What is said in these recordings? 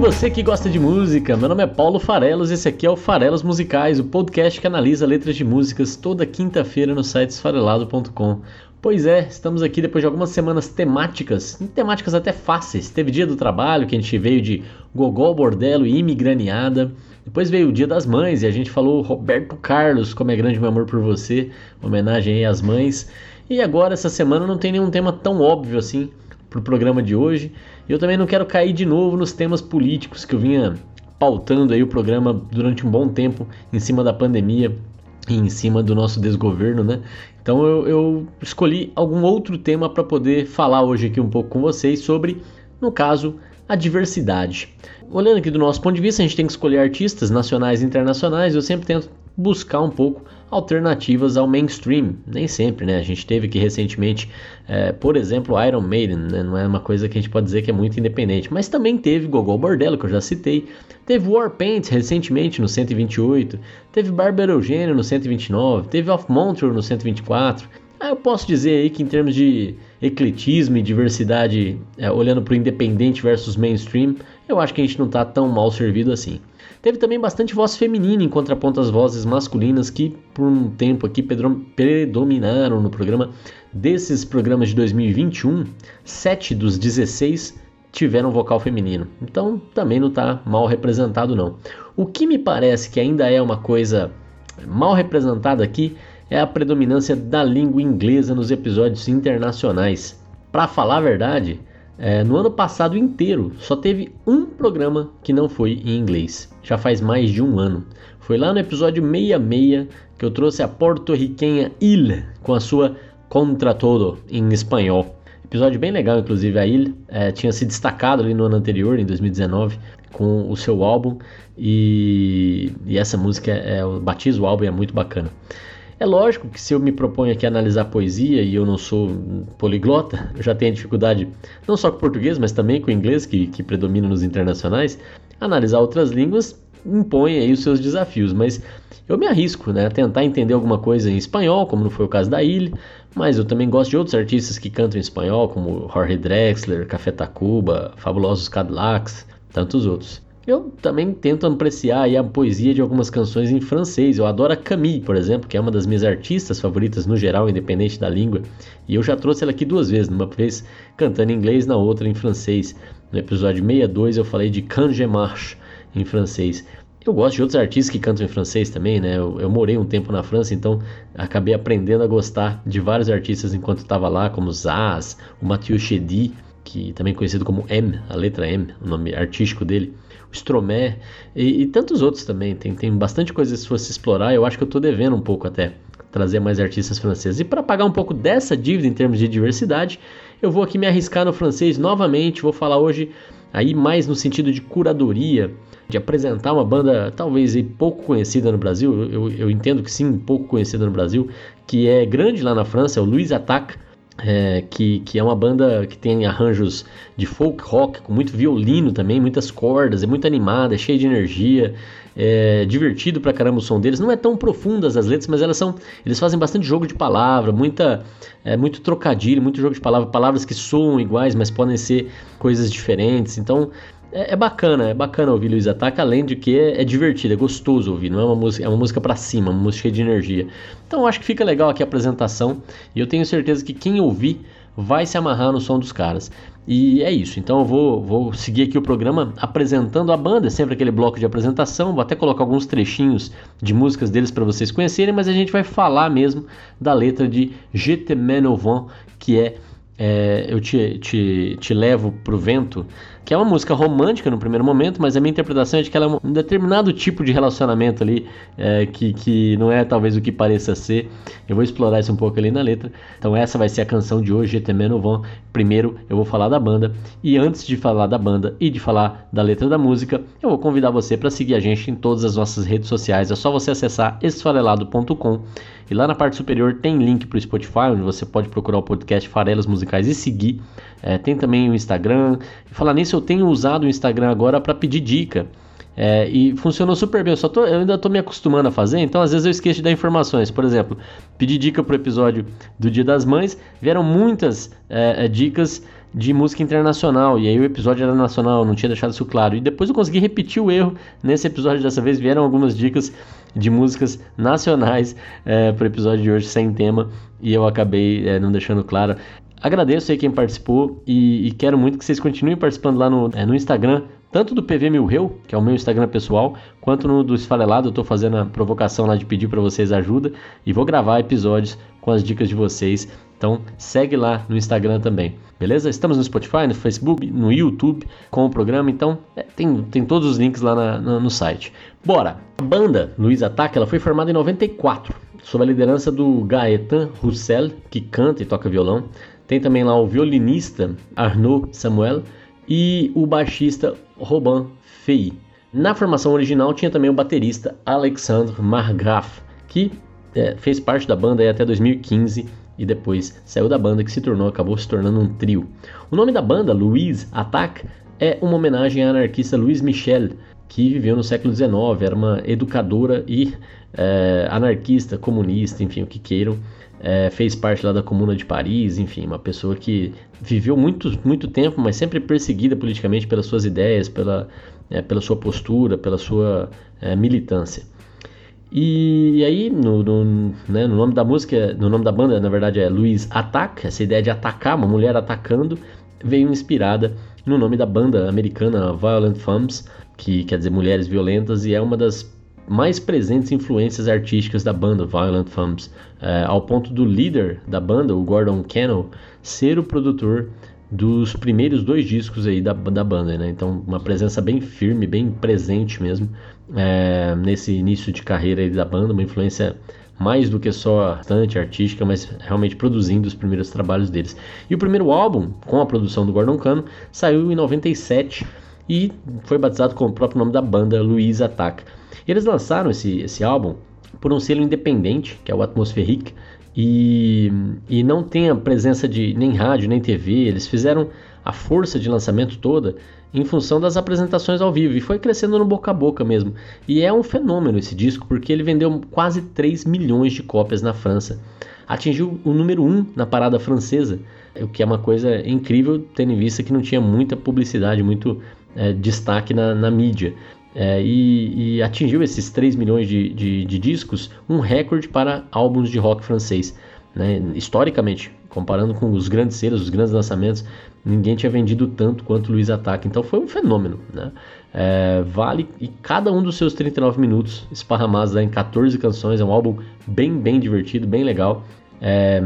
Você que gosta de música. Meu nome é Paulo Farelos e esse aqui é o Farelos Musicais, o podcast que analisa letras de músicas toda quinta-feira no site esfarelado.com. Pois é, estamos aqui depois de algumas semanas temáticas, temáticas até fáceis. Teve dia do trabalho, que a gente veio de Gogol, Bordelo e Imigraneada. Depois veio o Dia das Mães e a gente falou Roberto Carlos, como é grande meu amor por você, homenagem aí às mães. E agora, essa semana, não tem nenhum tema tão óbvio assim pro programa de hoje. E eu também não quero cair de novo nos temas políticos que eu vinha pautando aí o programa durante um bom tempo em cima da pandemia e em cima do nosso desgoverno, né? Então eu, eu escolhi algum outro tema para poder falar hoje aqui um pouco com vocês sobre, no caso, a diversidade. Olhando aqui do nosso ponto de vista, a gente tem que escolher artistas nacionais e internacionais. Eu sempre tento buscar um pouco alternativas ao mainstream. Nem sempre, né? A gente teve aqui recentemente, é, por exemplo, Iron Maiden, né? não é uma coisa que a gente pode dizer que é muito independente, mas também teve Gogol Bordello, que eu já citei, teve Warpaint recentemente no 128, teve Bárbara Eugênio no 129, teve Off Montreal no 124. Ah, eu posso dizer aí que em termos de ecletismo e diversidade, é, olhando para o independente versus mainstream, eu acho que a gente não está tão mal servido assim. Teve também bastante voz feminina em contraponto às vozes masculinas que por um tempo aqui predominaram no programa. Desses programas de 2021, 7 dos 16 tiveram vocal feminino. Então também não está mal representado não. O que me parece que ainda é uma coisa mal representada aqui é a predominância da língua inglesa nos episódios internacionais. Para falar a verdade, é, no ano passado inteiro só teve um programa que não foi em inglês. Já faz mais de um ano. Foi lá no episódio 66 que eu trouxe a porto-riquenha Il com a sua Contra Todo em espanhol. Episódio bem legal, inclusive. A Il é, tinha se destacado ali no ano anterior, em 2019, com o seu álbum. E, e essa música, é, o batizo o álbum é muito bacana. É lógico que se eu me proponho aqui a analisar poesia e eu não sou poliglota, eu já tenho dificuldade não só com o português, mas também com o inglês, que, que predomina nos internacionais, analisar outras línguas impõe aí os seus desafios, mas eu me arrisco né, a tentar entender alguma coisa em espanhol, como não foi o caso da Ilha, mas eu também gosto de outros artistas que cantam em espanhol, como Jorge Drexler, Café Tacuba, Fabulosos Cadillacs, tantos outros. Eu também tento apreciar a poesia de algumas canções em francês. Eu adoro a Camille, por exemplo, que é uma das minhas artistas favoritas no geral, independente da língua. E eu já trouxe ela aqui duas vezes, uma vez cantando em inglês, na outra em francês. No episódio 62 eu falei de Canje Marche em francês. Eu gosto de outros artistas que cantam em francês também, né? Eu, eu morei um tempo na França, então acabei aprendendo a gostar de vários artistas enquanto estava lá, como Zaz, o Mathieu Chedi, que também conhecido como M, a letra M, o nome artístico dele o Stromé e, e, tantos outros também. Tem, tem bastante coisa se fosse explorar. Eu acho que eu estou devendo um pouco até trazer mais artistas franceses. E para pagar um pouco dessa dívida em termos de diversidade, eu vou aqui me arriscar no francês novamente. Vou falar hoje aí mais no sentido de curadoria, de apresentar uma banda talvez pouco conhecida no Brasil. Eu, eu entendo que sim, pouco conhecida no Brasil, que é grande lá na França, é o Louis Attaque é, que, que é uma banda que tem arranjos de folk rock, com muito violino também, muitas cordas, é muito animada, é cheia de energia, é divertido pra caramba o som deles. Não é tão profundas as letras, mas elas são. Eles fazem bastante jogo de palavra, muita, é, muito trocadilho, muito jogo de palavra, palavras que soam iguais, mas podem ser coisas diferentes. Então é, é, bacana, é bacana ouvir Luiz Ataca, além de que é, é, divertido, é gostoso ouvir, não é uma música, é uma música para cima, uma música cheia de energia. Então acho que fica legal aqui a apresentação e eu tenho certeza que quem ouvir vai se amarrar no som dos caras. E é isso, então eu vou, vou seguir aqui o programa apresentando a banda, é sempre aquele bloco de apresentação, vou até colocar alguns trechinhos de músicas deles para vocês conhecerem, mas a gente vai falar mesmo da letra de au vent, que é é, eu te, te, te levo pro vento, que é uma música romântica no primeiro momento, mas a minha interpretação é de que ela é um determinado tipo de relacionamento ali, é, que, que não é talvez o que pareça ser. Eu vou explorar isso um pouco ali na letra. Então essa vai ser a canção de hoje, Etemeno Vão. Primeiro eu vou falar da banda, e antes de falar da banda e de falar da letra da música, eu vou convidar você para seguir a gente em todas as nossas redes sociais. É só você acessar esfarelado.com E lá na parte superior tem link para o Spotify, onde você pode procurar o podcast Farelas Musicais e seguir. É, tem também o Instagram. E falar nisso, eu tenho usado o Instagram agora para pedir dica. É, e funcionou super bem. Eu, só tô, eu ainda estou me acostumando a fazer, então às vezes eu esqueço de dar informações. Por exemplo, pedi dica para o episódio do Dia das Mães, vieram muitas é, é, dicas de música internacional, e aí o episódio era nacional, não tinha deixado isso claro. E depois eu consegui repetir o erro nesse episódio dessa vez, vieram algumas dicas de músicas nacionais é, para o episódio de hoje sem tema, e eu acabei é, não deixando claro. Agradeço aí quem participou e, e, quero muito que vocês continuem participando lá no, é, no Instagram, tanto do PV Milreu, que é o meu Instagram pessoal, quanto no do Esfarelado. Eu estou fazendo a provocação lá de pedir para vocês ajuda e vou gravar episódios com as dicas de vocês. Então segue lá no Instagram também, beleza? Estamos no Spotify, no Facebook, no YouTube com o programa, então é, tem, tem todos os links lá na, na, no site. Bora! A banda Luiz Ataque ela foi formada em 94, sob a liderança do Gaetan Roussel, que canta e toca violão. Tem também lá o violinista Arnaud Samuel e o baixista Robin Fei. Na formação original tinha também o baterista Alexandre Margraf, que é, fez parte da banda até 2015 e depois saiu da banda que se tornou, acabou se tornando um trio. O nome da banda, Louise Attack, é uma homenagem à anarquista Louise Michel, que viveu no século XIX, era uma educadora e é, anarquista, comunista, enfim, o que queiram. É, fez parte lá da Comuna de Paris, enfim, uma pessoa que viveu muito, muito tempo, mas sempre perseguida politicamente pelas suas ideias, pela, é, pela sua postura, pela sua é, militância. E aí, no, no, né, no, nome da música, no nome da banda, na verdade é Luiz Attack, essa ideia de atacar, uma mulher atacando, veio inspirada no nome da banda americana Violent Femmes, que quer dizer mulheres violentas, e é uma das mais presentes influências artísticas da banda Violent Femmes, é, ao ponto do líder da banda, o Gordon Cannell, ser o produtor dos primeiros dois discos aí da, da banda, né? Então, uma presença bem firme, bem presente mesmo é, nesse início de carreira da banda, uma influência mais do que só bastante artística, mas realmente produzindo os primeiros trabalhos deles. E o primeiro álbum, com a produção do Gordon Cano, saiu em 97 e foi batizado com o próprio nome da banda, Louise Attack. Eles lançaram esse, esse álbum por um selo independente, que é o Atmospheric, e, e não tem a presença de nem rádio, nem TV. Eles fizeram a força de lançamento toda em função das apresentações ao vivo e foi crescendo no boca a boca mesmo. E é um fenômeno esse disco porque ele vendeu quase 3 milhões de cópias na França. Atingiu o número 1 na parada francesa, o que é uma coisa incrível, tendo em vista que não tinha muita publicidade, muito é, destaque na, na mídia. É, e, e, atingiu esses 3 milhões de, de, de, discos, um recorde para álbuns de rock francês. Né? Historicamente, comparando com os grandes selos, os grandes lançamentos, ninguém tinha vendido tanto quanto Luiz Ataque. Então foi um fenômeno. Né? É, vale e cada um dos seus 39 minutos esparramados em 14 canções. É um álbum bem, bem divertido, bem legal. É,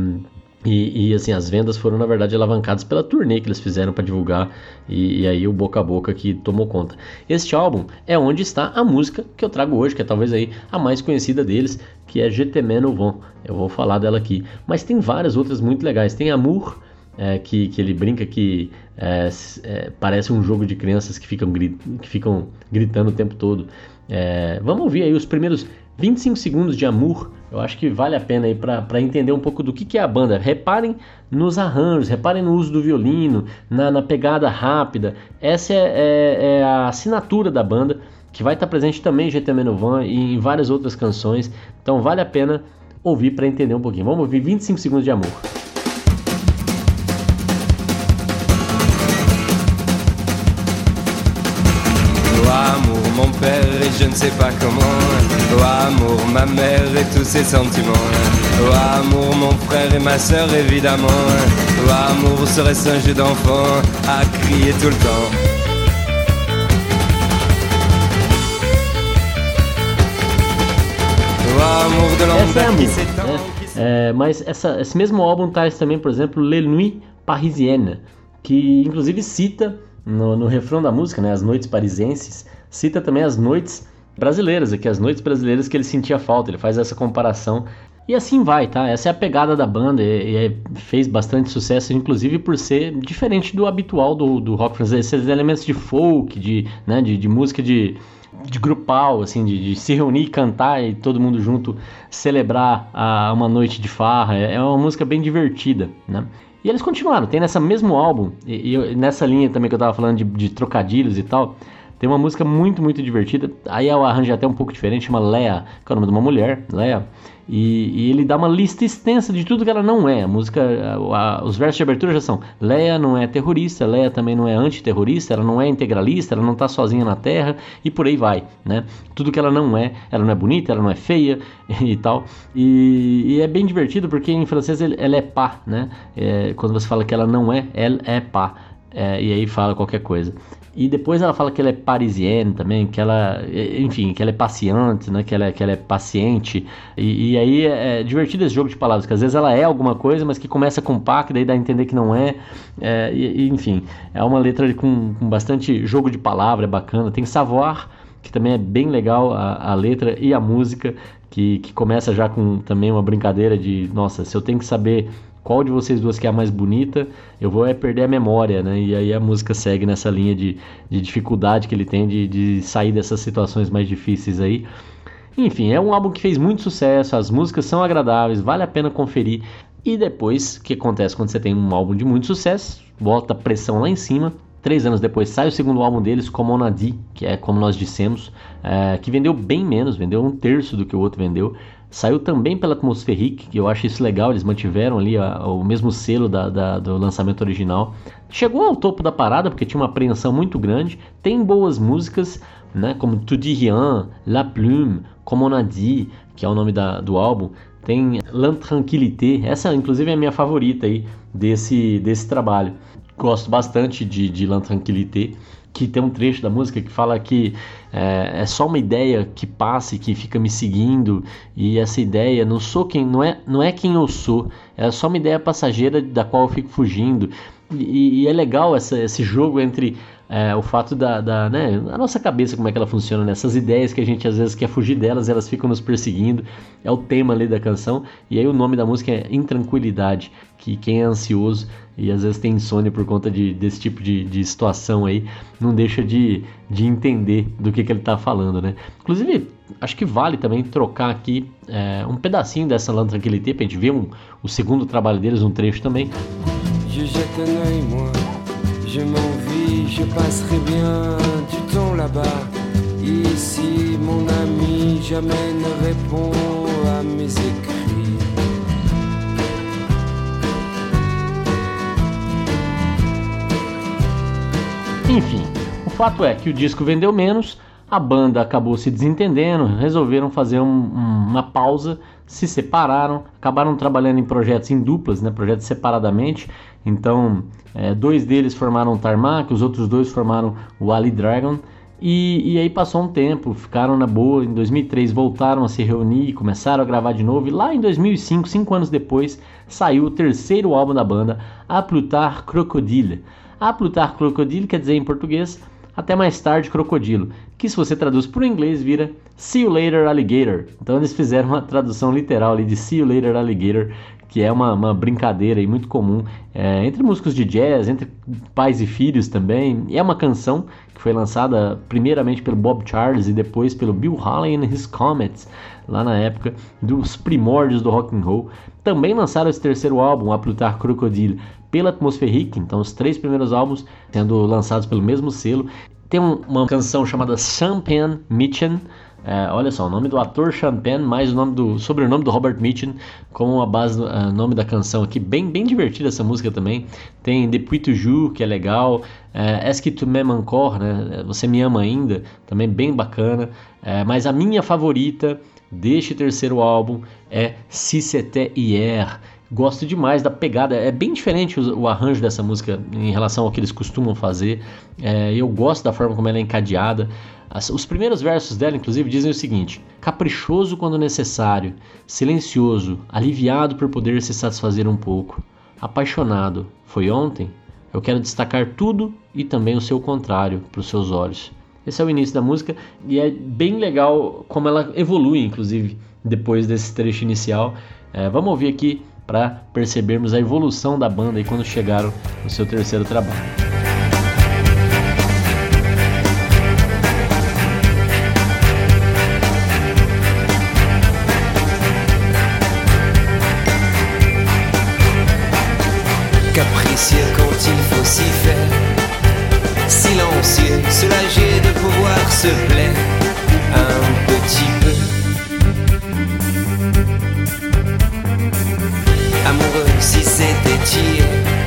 e, e, assim, as vendas foram na verdade alavancadas pela turnê que eles fizeram para divulgar e, e, aí o boca a boca que tomou conta. Este álbum é onde está a música que eu trago hoje, que é talvez aí a mais conhecida deles, que é Je t'aime vent. Eu vou falar dela aqui. Mas tem várias outras muito legais. Tem Amour, é, que, que ele brinca que é, é, parece um jogo de crianças que ficam, que ficam gritando o tempo todo. É, vamos ouvir aí os primeiros 25 segundos de Amour, eu acho que vale a pena aí para entender um pouco do que, que é a banda. Reparem nos arranjos, reparem no uso do violino, na, na pegada rápida. Essa é, é, é, a assinatura da banda, que vai estar presente também em GT Menovan e em várias outras canções. Então vale a pena ouvir para entender um pouquinho. Vamos ouvir 25 segundos de Amor. Je ne sais pas comment. Oh amour, ma mère et tous ses sentiments. Oh amour, mon frère et ma soeur évidemment. Oh amour, serait-ce un jeu d'enfant à crier tout le temps. Essa é a música, né? é, mas essa, esse mesmo álbum traz também, por exemplo, Les Nuits Parisiennes, que inclusive cita no, no refrão da música, né, as noites parisienses, cita também as noites brasileiras, aqui as noites brasileiras que ele sentia falta, ele faz essa comparação. E assim vai, tá? Essa é a pegada da banda e, e fez bastante sucesso, inclusive por ser diferente do habitual do, do rock francês, esses elementos de folk, de, né, de, de música de, de grupal, assim, de, de, se reunir, cantar e todo mundo junto celebrar a, uma noite de farra. É, é uma música bem divertida, né? E eles continuaram, tem nessa mesmo álbum, e, e nessa linha também que eu tava falando de, de trocadilhos e tal, tem uma música muito, muito divertida. Aí o arranjo é até um pouco diferente, chama Lea, que é o nome de uma mulher, Lea. E, e, ele dá uma lista extensa de tudo que ela não é. A música, a, a, os versos de abertura já são: Leia não é terrorista, Leia também não é antiterrorista, ela não é integralista, ela não está sozinha na Terra e por aí vai, né? Tudo que ela não é, ela não é bonita, ela não é feia e tal. E, e é bem divertido porque em francês ela é pá, né? É, quando você fala que ela não é, ela é pá. É, e aí fala qualquer coisa. E depois ela fala que ela é parisienne também, que ela, enfim, que ela é paciente, né? Que ela, é, que ela é paciente. E, e aí é, é, divertido esse jogo de palavras, que às vezes ela é alguma coisa, mas que começa com pá, que daí dá a entender que não é. é e, enfim, é uma letra com, com bastante jogo de palavra, é bacana. Tem savoir, que também é bem legal a, a letra e a música, que, que começa já com também uma brincadeira de, nossa, se eu tenho que saber qual de vocês duas que é a mais bonita, eu vou é perder a memória, né? E aí a música segue nessa linha de, de dificuldade que ele tem de, de sair dessas situações mais difíceis aí. Enfim, é um álbum que fez muito sucesso, as músicas são agradáveis, vale a pena conferir. E depois, o que acontece quando você tem um álbum de muito sucesso? Bota pressão lá em cima. Três anos depois sai o segundo álbum deles, Como On A Dit, que é como nós dissemos, é, que vendeu bem menos, vendeu um terço do que o outro vendeu. Saiu também pela Atmospheric, que eu acho isso legal, eles mantiveram ali a, o mesmo selo da, da, do lançamento original. Chegou ao topo da parada, porque tinha uma apreensão muito grande, tem boas músicas, né, como Tu dis rien, La Plume, Comme on a dit, que é o nome da, do álbum, tem L'Intranquillité, essa inclusive é a minha favorita aí desse, desse trabalho. Gosto bastante de, de L'Intranquillité que tem um trecho da música que fala que é, é, só uma ideia que passa e que fica me seguindo. E essa ideia não sou quem não é não é quem eu sou é só uma ideia passageira da qual eu fico fugindo. E, e é legal essa, esse jogo entre é, o fato da, da né, a nossa cabeça, como é que ela funciona, né? ideias que a gente às vezes quer fugir delas, elas ficam nos perseguindo, é o tema ali da canção, e aí o nome da música é Intranquilidade, que quem é ansioso e às vezes tem insônia por conta de, desse tipo de, de situação aí, não deixa de, de entender do que, que ele está falando, né? Inclusive, acho que vale também trocar aqui é, um pedacinho dessa Lan Tranquilité, pra gente ver um, o segundo trabalho deles, um trecho também. Je un œil, moi, je je passerai bien du temps là-bas. Ici, mon ami jamais ne répond à mes écrits. Enfim, o fato é que o disco vendeu menos, a banda acabou se desentendendo, resolveram fazer um, uma pausa, se separaram, acabaram trabalhando em projetos em duplas, né, projetos separadamente. Então, é, dois deles formaram o Tarmac, os outros dois formaram o Ali Dragon. E, e, aí passou um tempo, ficaram na boa. Em 2003 voltaram a se reunir, começaram a gravar de novo. E lá em 2005, cinco anos depois, saiu o terceiro álbum da banda, A Plutar Crocodile. A Plutar Crocodile quer dizer em português até mais tarde crocodilo, que se você traduz para o inglês vira See you later alligator. Então eles fizeram uma tradução literal ali de See you later alligator, que é uma, uma brincadeira e muito comum é, entre músicos de jazz, entre pais e filhos também. É uma canção que foi lançada primeiramente pelo Bob Charles e depois pelo Bill Haley and His Comets, lá na época dos primórdios do rock and roll. Também lançaram esse terceiro álbum, A Plutar Crocodile, pela Atmospheric, então os três primeiros álbuns sendo lançados pelo mesmo selo. Tem um, uma canção chamada Champagne Mitchen, é, olha só, o nome do ator Champagne mais o nome do sobrenome do Robert Mitchum como a base do uh, nome da canção aqui. Bem, bem divertida essa música também. Tem Depuis Toujours, que é legal. É, Est-ce que tu m'aimes encore, né? Você me ama ainda, também bem bacana. É, mas a minha favorita deste terceiro álbum é Si c'était hier Gosto demais da pegada, é bem diferente o, o arranjo dessa música em relação ao que eles costumam fazer. É, eu gosto da forma como ela é encadeada. As, os primeiros versos dela, inclusive, dizem o seguinte: caprichoso quando necessário, silencioso, aliviado por poder se satisfazer um pouco, apaixonado. Foi ontem? Eu quero destacar tudo e também o seu contrário para os seus olhos. Esse é o início da música e é bem legal como ela evolui, inclusive, depois desse trecho inicial. É, vamos ouvir aqui para percebermos a evolução da banda e quando chegaram no seu terceiro trabalho. capricieux quand il faut s'y faire. Silencieux, soulagé de pouvoir se plaire. Un petit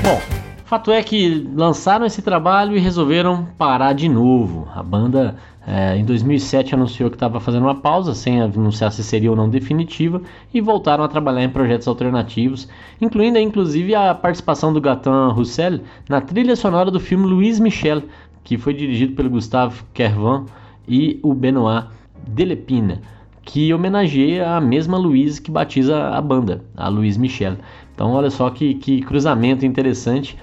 Bom, fato é que lançaram esse trabalho e resolveram parar de novo. A banda é, em 2007 anunciou que estava fazendo uma pausa, sem anunciar se seria ou não definitiva, e voltaram a trabalhar em projetos alternativos, incluindo inclusive a participação do Gatin Roussel na trilha sonora do filme Louise Michel, que foi dirigido pelo Gustave Kervan e o Benoit Delepine, que homenageia a mesma Louise que batiza a banda, a Louise Michel. Então olha só que, que cruzamento interessante.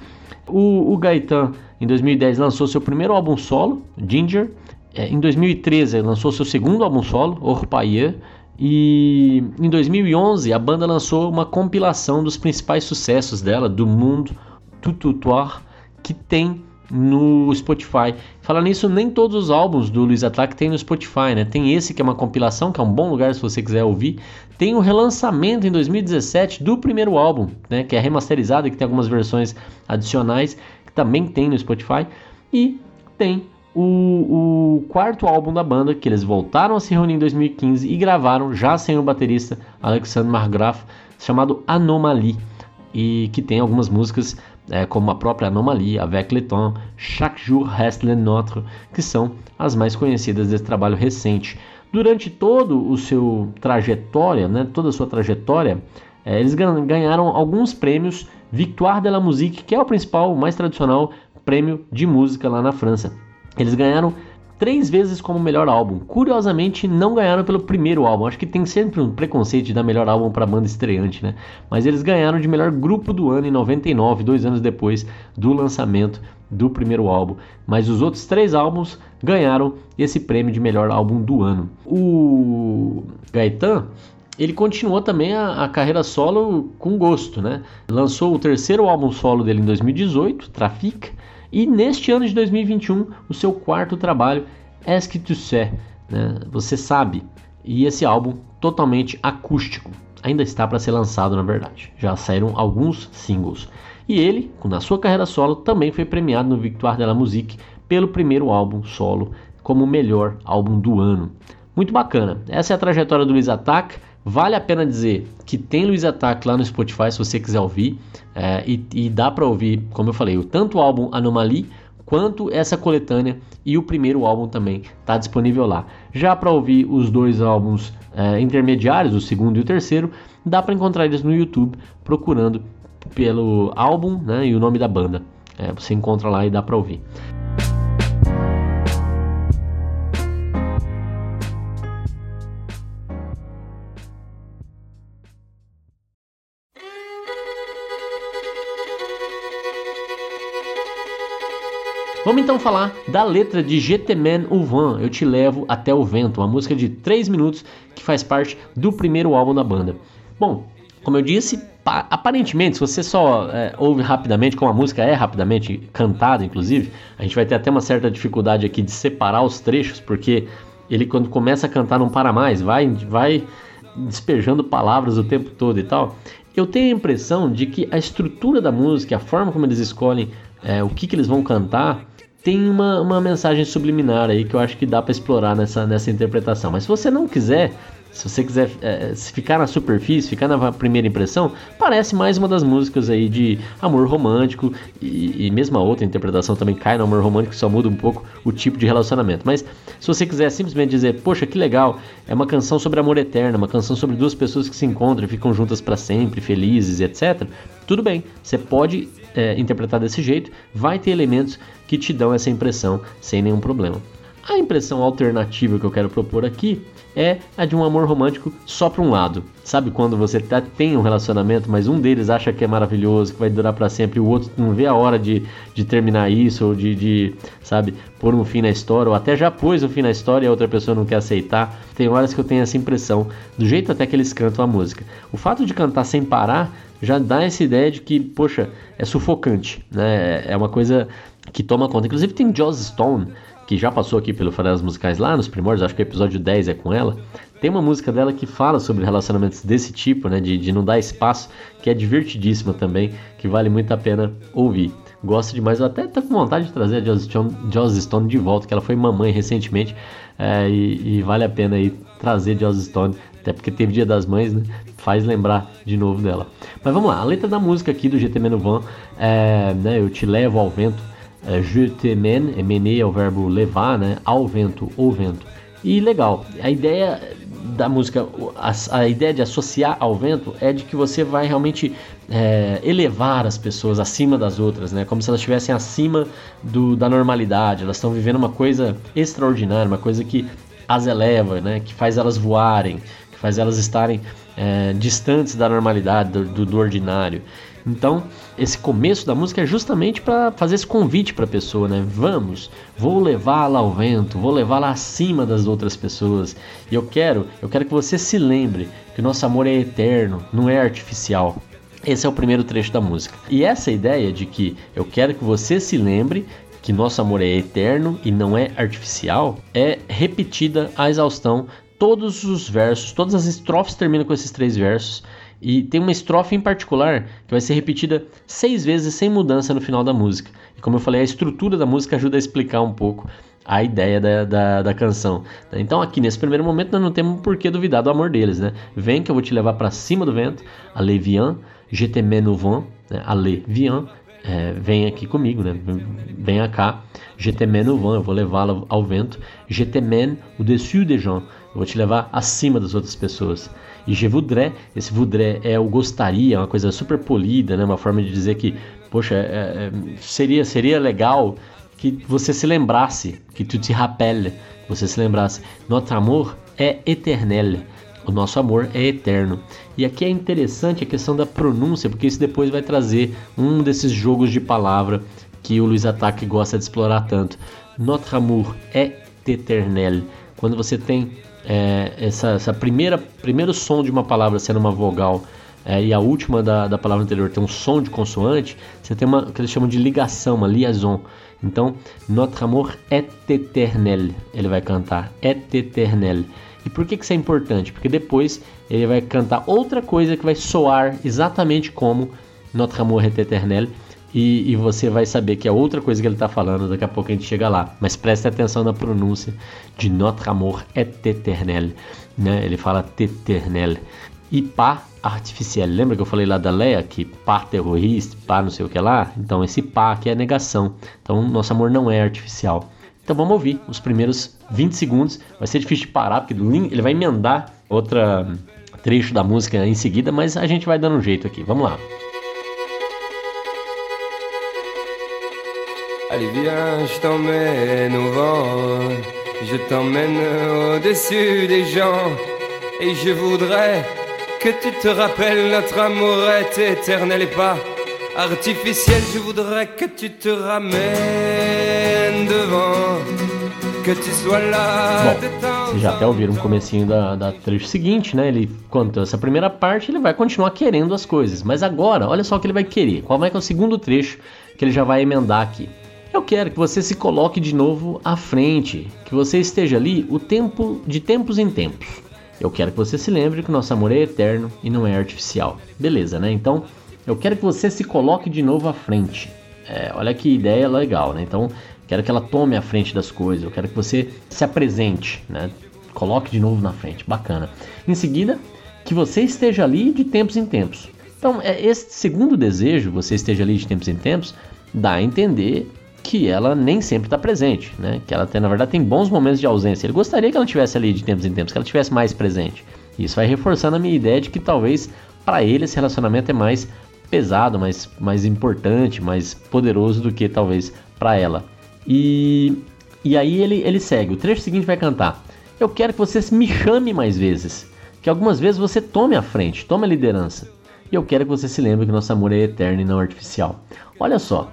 O, o Gaetan, em 2010, lançou seu primeiro álbum solo, Ginger, é, em 2013 lançou seu segundo álbum solo, Orpailleur, e em 2011 a banda lançou uma compilação dos principais sucessos dela, do mundo tututoire, que tem no Spotify. Falar nisso, nem todos os álbuns do Luiz Attack tem no Spotify, né? Tem esse que é uma compilação, que é um bom lugar se você quiser ouvir. Tem o relançamento em 2017 do primeiro álbum, né? Que é remasterizado e que tem algumas versões adicionais, que também tem no Spotify. E tem o, o, quarto álbum da banda, que eles voltaram a se reunir em 2015 e gravaram já sem o baterista Alexandre Margraf, chamado Anomalie, e que tem algumas músicas é, como a própria Anomalie, Avec le temps, Chaque jour reste le nôtre, que são as mais conhecidas desse trabalho recente. Durante todo o seu trajetória, né, toda a sua trajetória, é, eles ganharam alguns prêmios Victoire de la Musique, que é o principal, o mais tradicional prêmio de música lá na França. Eles ganharam três vezes como melhor álbum. Curiosamente, não ganharam pelo primeiro álbum. Acho que tem sempre um preconceito de dar melhor álbum para banda estreante, né? Mas eles ganharam de melhor grupo do ano em 99, dois anos depois do lançamento do primeiro álbum. Mas os outros três álbuns ganharam esse prêmio de melhor álbum do ano. O Gaetan ele continuou também a, a, carreira solo com gosto, né? Lançou o terceiro álbum solo dele em 2018, Trafic, e neste ano de 2021, o seu quarto trabalho, que tu sais, né? Você sabe. E esse álbum totalmente acústico. Ainda está para ser lançado, na verdade. Já saíram alguns singles. E ele, na sua carreira solo, também foi premiado no Victoire de la Musique pelo primeiro álbum solo como melhor álbum do ano. Muito bacana. Essa é a trajetória do Luiz Attack. Vale a pena dizer que tem Luiz Attack lá no Spotify se você quiser ouvir. É, e, e, dá para ouvir, como eu falei, tanto o álbum Anomaly quanto essa coletânea e o primeiro álbum também está disponível lá. Já para ouvir os dois álbuns é, intermediários, o segundo e o terceiro, dá para encontrar eles no YouTube procurando pelo álbum né, e o nome da banda. É, você encontra lá e dá para ouvir. Vamos então falar da letra de GT-Man Uvan, Eu Te Levo Até o Vento, uma música de 3 minutos que faz parte do primeiro álbum da banda. Bom, como eu disse, aparentemente, se você só é, ouve rapidamente, como a música é rapidamente cantada, inclusive, a gente vai ter até uma certa dificuldade aqui de separar os trechos, porque ele quando começa a cantar não para mais, vai, vai despejando palavras o tempo todo e tal. Eu tenho a impressão de que a estrutura da música, a forma como eles escolhem é, o que, que eles vão cantar, tem uma, uma mensagem subliminar aí que eu acho que dá para explorar nessa, nessa interpretação. Mas se você não quiser, se você quiser é, ficar na superfície, ficar na primeira impressão, parece mais uma das músicas aí de amor romântico e, e mesmo a outra interpretação também cai no amor romântico, só muda um pouco o tipo de relacionamento. Mas se você quiser simplesmente dizer, poxa, que legal, é uma canção sobre amor eterno, uma canção sobre duas pessoas que se encontram e ficam juntas para sempre, felizes, etc. Tudo bem, você pode é, interpretar desse jeito, vai ter elementos que te dão essa impressão sem nenhum problema. A impressão alternativa que eu quero propor aqui é a de um amor romântico só para um lado. Sabe quando você tá, tem um relacionamento, mas um deles acha que é maravilhoso, que vai durar para sempre, e o outro não vê a hora de, de terminar isso, ou de, de, sabe, pôr um fim na história, ou até já pôs um fim na história e a outra pessoa não quer aceitar. Tem horas que eu tenho essa impressão, do jeito até que eles cantam a música. O fato de cantar sem parar já dá essa ideia de que, poxa, é sufocante, né? É uma coisa que toma conta. Inclusive tem Joss Stone, que já passou aqui pelo Farelas Musicais lá nos primórdios, acho que o episódio 10 é com ela. Tem uma música dela que fala sobre relacionamentos desse tipo, né? De, de não dar espaço, que é divertidíssima também, que vale muito a pena ouvir. Gosto demais, eu até tô com vontade de trazer a Joss Stone, Joss Stone de volta, que ela foi mamãe recentemente, é, e, e, vale a pena aí trazer Joss Stone, até porque teve Dia das Mães, né? Faz lembrar de novo dela. Mas vamos lá, a letra da música aqui do GT Van é, né? Eu te levo ao vento, é, je é o verbo levar, né? Ao vento, ou vento. E legal, a ideia da música, a, a, ideia de associar ao vento é de que você vai realmente é, elevar as pessoas acima das outras, né? Como se elas estivessem acima do, da normalidade. Elas estão vivendo uma coisa extraordinária, uma coisa que as eleva, né? Que faz elas voarem, que faz elas estarem é, distantes da normalidade, do, do, do ordinário. Então, esse começo da música é justamente para fazer esse convite para a pessoa, né? Vamos, vou levá-la ao vento, vou levá-la acima das outras pessoas. E eu quero, eu quero que você se lembre que o nosso amor é eterno, não é artificial. Esse é o primeiro trecho da música. E essa ideia de que eu quero que você se lembre que nosso amor é eterno e não é artificial é repetida à exaustão. Todos os versos, todas as estrofes terminam com esses três versos. E tem uma estrofe em particular que vai ser repetida seis vezes sem mudança no final da música. E como eu falei, a estrutura da música ajuda a explicar um pouco a ideia da, da, da canção. Então aqui nesse primeiro momento nós não temos por que duvidar do amor deles, né? Vem que eu vou te levar para cima do vento, allez viens, je te mène au vent, né? allez é, vem aqui comigo, né? Venha cá, je te mène au vent, eu vou levá-la ao vento, je te mène au-dessus des gens, eu vou te levar acima das outras pessoas. E je voudrais, esse voudrais é o gostaria, uma coisa super polida, né? Uma forma de dizer que, poxa, é, é, seria, seria legal que você se lembrasse, que tu te rappelle, que você se lembrasse. Notre amour é éternel. O nosso amor é eterno. E aqui é interessante a questão da pronúncia, porque isso depois vai trazer um desses jogos de palavra que o Luiz Ataque gosta de explorar tanto. Notre amour é éternel. Quando você tem é, essa, essa primeira primeiro som de uma palavra sendo uma vogal é, e a última da, da palavra anterior tem um som de consoante, você tem uma que eles chamam de ligação, uma liaison. Então, notre amour est éternel, ele vai cantar, est éternel. E por que, que isso é importante? Porque depois ele vai cantar outra coisa que vai soar exatamente como Notre amour est éternel e, e, você vai saber que é outra coisa que ele está falando, daqui a pouco a gente chega lá. Mas preste atenção na pronúncia de Notre amour est éternel. Né? Ele fala téternel. E pá artificiel. Lembra que eu falei lá da Leia que pá terrorista, pá não sei o que lá? Então esse pá aqui é negação. Então nosso amor não é artificial. Então vamos ouvir os primeiros 20 segundos. Vai ser difícil de parar, porque ele vai emendar outra trecho da música em seguida, mas a gente vai dando um jeito aqui. Vamos lá. Allez viens, je t'emmène au vent, je t'emmène au-dessus des gens, et je voudrais que tu te rappelles notre amour est éternel et pas artificiel. Je voudrais que tu te ramènes devant, que tu sois là. Bom, já até ouviram o comecinho da, da trecho seguinte, né? Ele contou essa primeira parte, ele vai continuar querendo as coisas. Mas agora, olha só o que ele vai querer. Qual é, que é o segundo trecho que ele já vai emendar aqui? Eu quero que você se coloque de novo à frente, que você esteja ali o tempo de tempos em tempos. Eu quero que você se lembre que nosso amor é eterno e não é artificial. Beleza, né? Então, eu quero que você se coloque de novo à frente. É, olha que ideia legal, né? Então, quero que ela tome a frente das coisas. Eu quero que você se apresente, né? Coloque de novo na frente. Bacana. Em seguida, que você esteja ali de tempos em tempos. Então, é, esse segundo desejo, você esteja ali de tempos em tempos, dá a entender que ela nem sempre está presente, né? Que ela tem, na verdade, tem bons momentos de ausência. Ele gostaria que ela tivesse ali de tempos em tempos, que ela tivesse mais presente. Isso vai reforçando a minha ideia de que talvez para ele esse relacionamento é mais pesado, mais, mais importante, mais poderoso do que talvez para ela. E, e aí ele, ele segue. O trecho seguinte vai cantar: Eu quero que você me chame mais vezes, que algumas vezes você tome a frente, tome a liderança. E eu quero que você se lembre que nosso amor é eterno e não artificial. Olha só,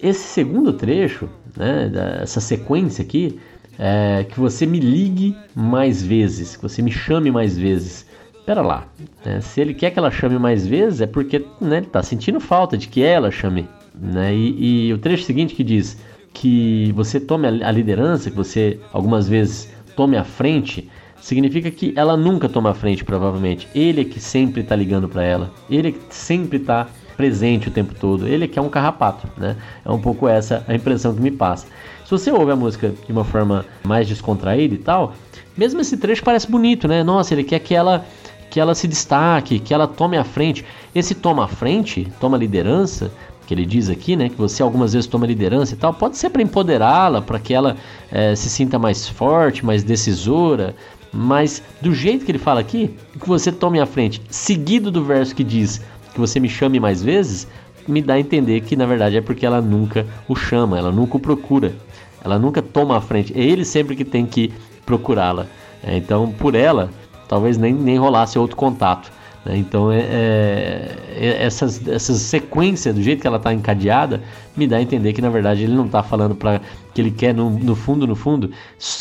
esse segundo trecho, né, essa sequência aqui, é que você me ligue mais vezes, que você me chame mais vezes. Pera lá, né, se ele quer que ela chame mais vezes é porque né, ele está sentindo falta de que ela chame. Né, e, e, o trecho seguinte que diz que você tome a liderança, que você algumas vezes tome a frente, significa que ela nunca toma a frente, provavelmente. Ele é que sempre tá ligando para ela. Ele é que sempre tá presente o tempo todo. Ele é que é um carrapato, né? É um pouco essa a impressão que me passa. Se você ouve a música de uma forma mais descontraída e tal, mesmo esse trecho parece bonito, né? Nossa, ele quer que ela que ela se destaque, que ela tome a frente. Esse toma a frente, toma liderança, que ele diz aqui, né, que você algumas vezes toma liderança e tal, pode ser para empoderá-la, para que ela é, se sinta mais forte, mais decisora, mas do jeito que ele fala aqui, que você tome a frente, seguido do verso que diz que você me chame mais vezes, me dá a entender que na verdade é porque ela nunca o chama, ela nunca o procura, ela nunca toma a frente, é ele sempre que tem que procurá-la. É, então, por ela, talvez nem, nem rolasse outro contato. Né? Então, é, é, é essas, essas sequências, do jeito que ela está encadeada, me dá a entender que na verdade ele não está falando para que ele quer, no, no, fundo, no fundo,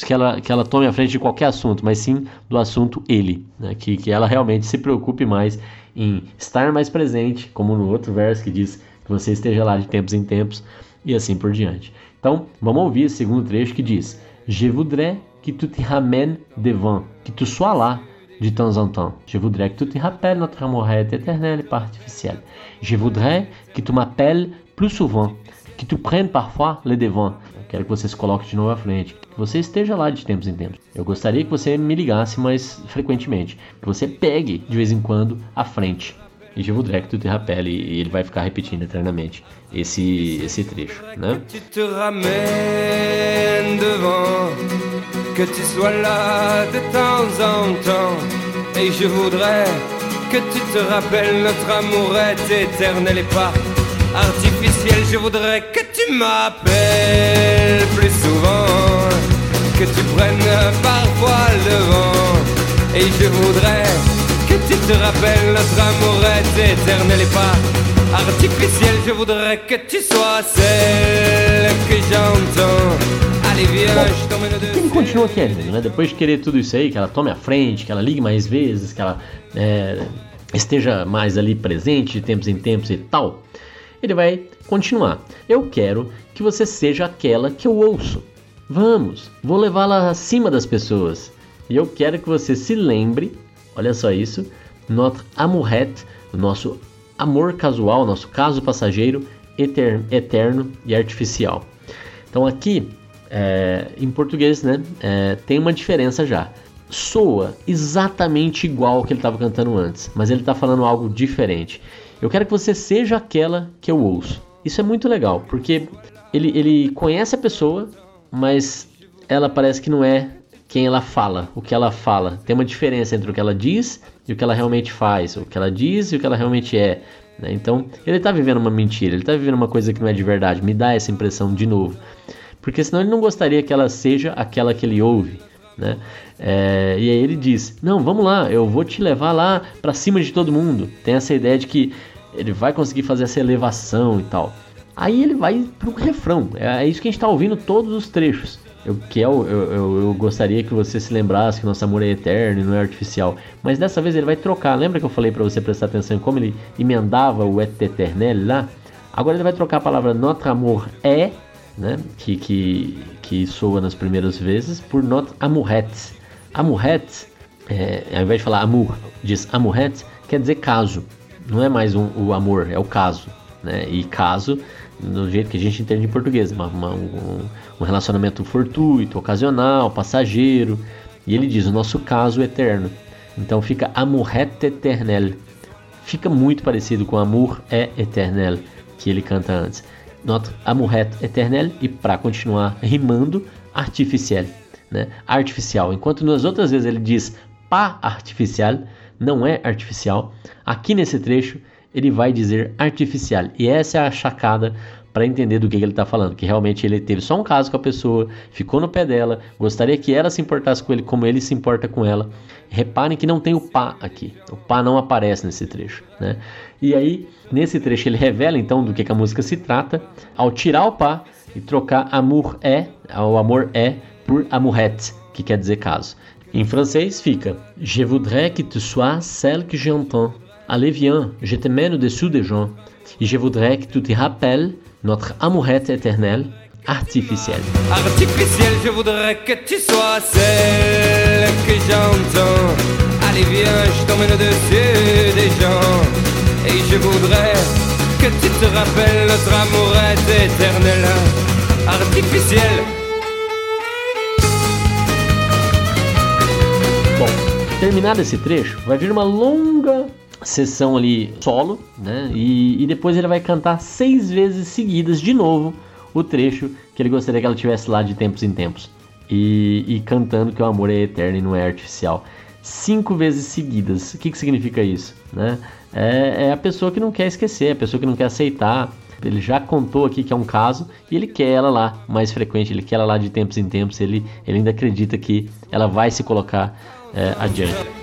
que ela, que ela tome a frente de qualquer assunto, mas sim do assunto ele. Né? Que, que ela realmente se preocupe mais em estar mais presente, como no outro verso que diz que você esteja lá de tempos em tempos e assim por diante. Então, vamos ouvir esse segundo trecho que diz: Je voudrais que tu te ramènes devant, que tu sois là de temps en temps. Je voudrais que tu te rappelles notre amour est éternel et artificiel. Je voudrais que tu m'appelles plus souvent, que tu prennes parfois le devant. Quero que você se coloque de novo à frente, que você esteja lá de tempos em tempos. Eu gostaria que você me ligasse mais frequentemente, que você pegue de vez em quando à frente. E que tu te rappelles, e ele vai ficar repetindo eternamente esse, esse trecho, né? Que tu sois là de temps en temps. Et je voudrais que tu te rappelles, notre amour est éternel et pas. Je voudrais que tu m'appelles plus souvent, que tu prennes parfois le vent. Et je voudrais que tu te rappelles, notre amour est éternel et pas artificiel. Je voudrais que tu sois celle que j'entends. Allez, viens, je t'emmène de Ele continua querendo, né? Depois de querer tudo isso aí, que ela tome a frente, que ela ligue mais vezes, que ela é, esteja mais ali presente de tempos em tempos e tal, ele vai continuar. Eu quero que você seja aquela que eu ouço. Vamos, vou levá-la acima das pessoas. E eu quero que você se lembre, olha só isso, notre amourette, nosso amor casual, nosso caso passageiro, eterno, eterno e artificial. Então aqui, é, em português, né, é, tem uma diferença já. Soa exatamente igual ao que ele estava cantando antes, mas ele está falando algo diferente. Eu quero que você seja aquela que eu ouço. Isso é muito legal, porque ele, ele conhece a pessoa, mas ela parece que não é quem ela fala, o que ela fala. Tem uma diferença entre o que ela diz e o que ela realmente faz, o que ela diz e o que ela realmente é. Né? Então, ele está vivendo uma mentira, ele está vivendo uma coisa que não é de verdade. Me dá essa impressão de novo. Porque senão ele não gostaria que ela seja aquela que ele ouve. Né? É, e aí ele diz: Não, vamos lá, eu vou te levar lá para cima de todo mundo. Tem essa ideia de que ele vai conseguir fazer essa elevação e tal. Aí ele vai pro refrão. É, é isso que a gente está ouvindo todos os trechos. Eu, que é eu, eu, eu, gostaria que você se lembrasse que nosso amor é eterno e não é artificial. Mas dessa vez ele vai trocar. Lembra que eu falei para você prestar atenção em como ele emendava o et éternel lá? Agora ele vai trocar a palavra notre amour é, né? Que, que, que soa nas primeiras vezes, por notre amourette. Amourette, é, ao invés de falar amour, diz amourette, quer dizer caso. Não é mais um, o amor, é o caso. Né? E caso do jeito que a gente entende em português, uma, uma, um, um, relacionamento fortuito, ocasional, passageiro. E ele diz: o nosso caso eterno. Então fica amoret eternel. Fica muito parecido com amor é eternel, que ele canta antes. Notre amoret eternel, e para continuar rimando, artificial. Né? Artificial. Enquanto nas outras vezes ele diz pas artificial, não é artificial. Aqui nesse trecho ele vai dizer artificial. E essa é a chacada para entender do que, que ele está falando. Que realmente ele teve só um caso com a pessoa, ficou no pé dela, gostaria que ela se importasse com ele como ele se importa com ela. Reparem que não tem o pá aqui. O pá não aparece nesse trecho. Né? E aí, nesse trecho, ele revela então do que, que a música se trata ao tirar o pá e trocar amour é, o amor é, por amourette, que quer dizer caso. Em francês fica Je voudrais que tu sois celle que j'entends Allez, viens, je te mène au-dessous des gens, et je voudrais que tu te rappelles notre amourette éternelle, artificielle. Artificielle, je voudrais que tu sois celle que j'entends. Allez viens, je t'emmène au-dessus des gens. Et je voudrais que tu te rappelles notre amour est éternel, terminado esse trecho, vai vir uma longa sessão ali solo, né? E, e depois ele vai cantar seis vezes seguidas de novo o trecho que ele gostaria que ela tivesse lá de tempos em tempos. E, e cantando que o amor é eterno e não é artificial. Cinco vezes seguidas. O que, que significa isso? Né? É, é a pessoa que não quer esquecer, a pessoa que não quer aceitar. Ele já contou aqui que é um caso e ele quer ela lá mais frequente, ele quer ela lá de tempos em tempos. Ele, ele ainda acredita que ela vai se colocar é, adiante.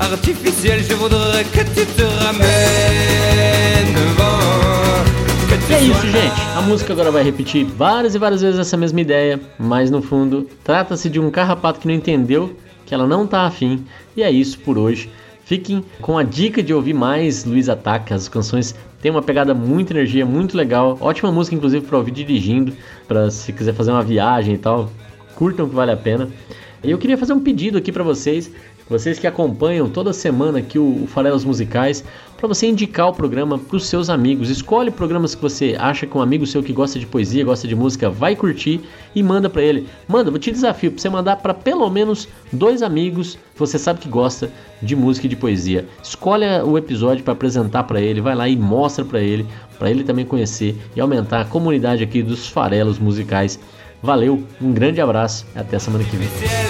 artificiel. Je voudrais que tu te ramènes devant. E é isso, gente. A música agora vai repetir várias e várias vezes essa mesma ideia, mas no fundo trata-se de um carrapato que não entendeu que ela não tá afim. E é isso por hoje. Fiquem com a dica de ouvir mais Luiz Ataca. As canções têm uma pegada muita energia, muito legal. Ótima música, inclusive, para ouvir dirigindo, para se quiser fazer uma viagem e tal. Curtam que vale a pena. E eu queria fazer um pedido aqui para vocês. Vocês que acompanham toda semana aqui o, Farelas Musicais, para você indicar o programa para os seus amigos. Escolhe programas que você acha que um amigo seu que gosta de poesia, gosta de música, vai curtir e manda para ele. Manda, vou te desafio para você mandar para pelo menos dois amigos que você sabe que gosta de música e de poesia. Escolhe o episódio para apresentar para ele, vai lá e mostra para ele, para ele também conhecer e aumentar a comunidade aqui dos Farelos Musicais. Valeu, um grande abraço, até semana que vem.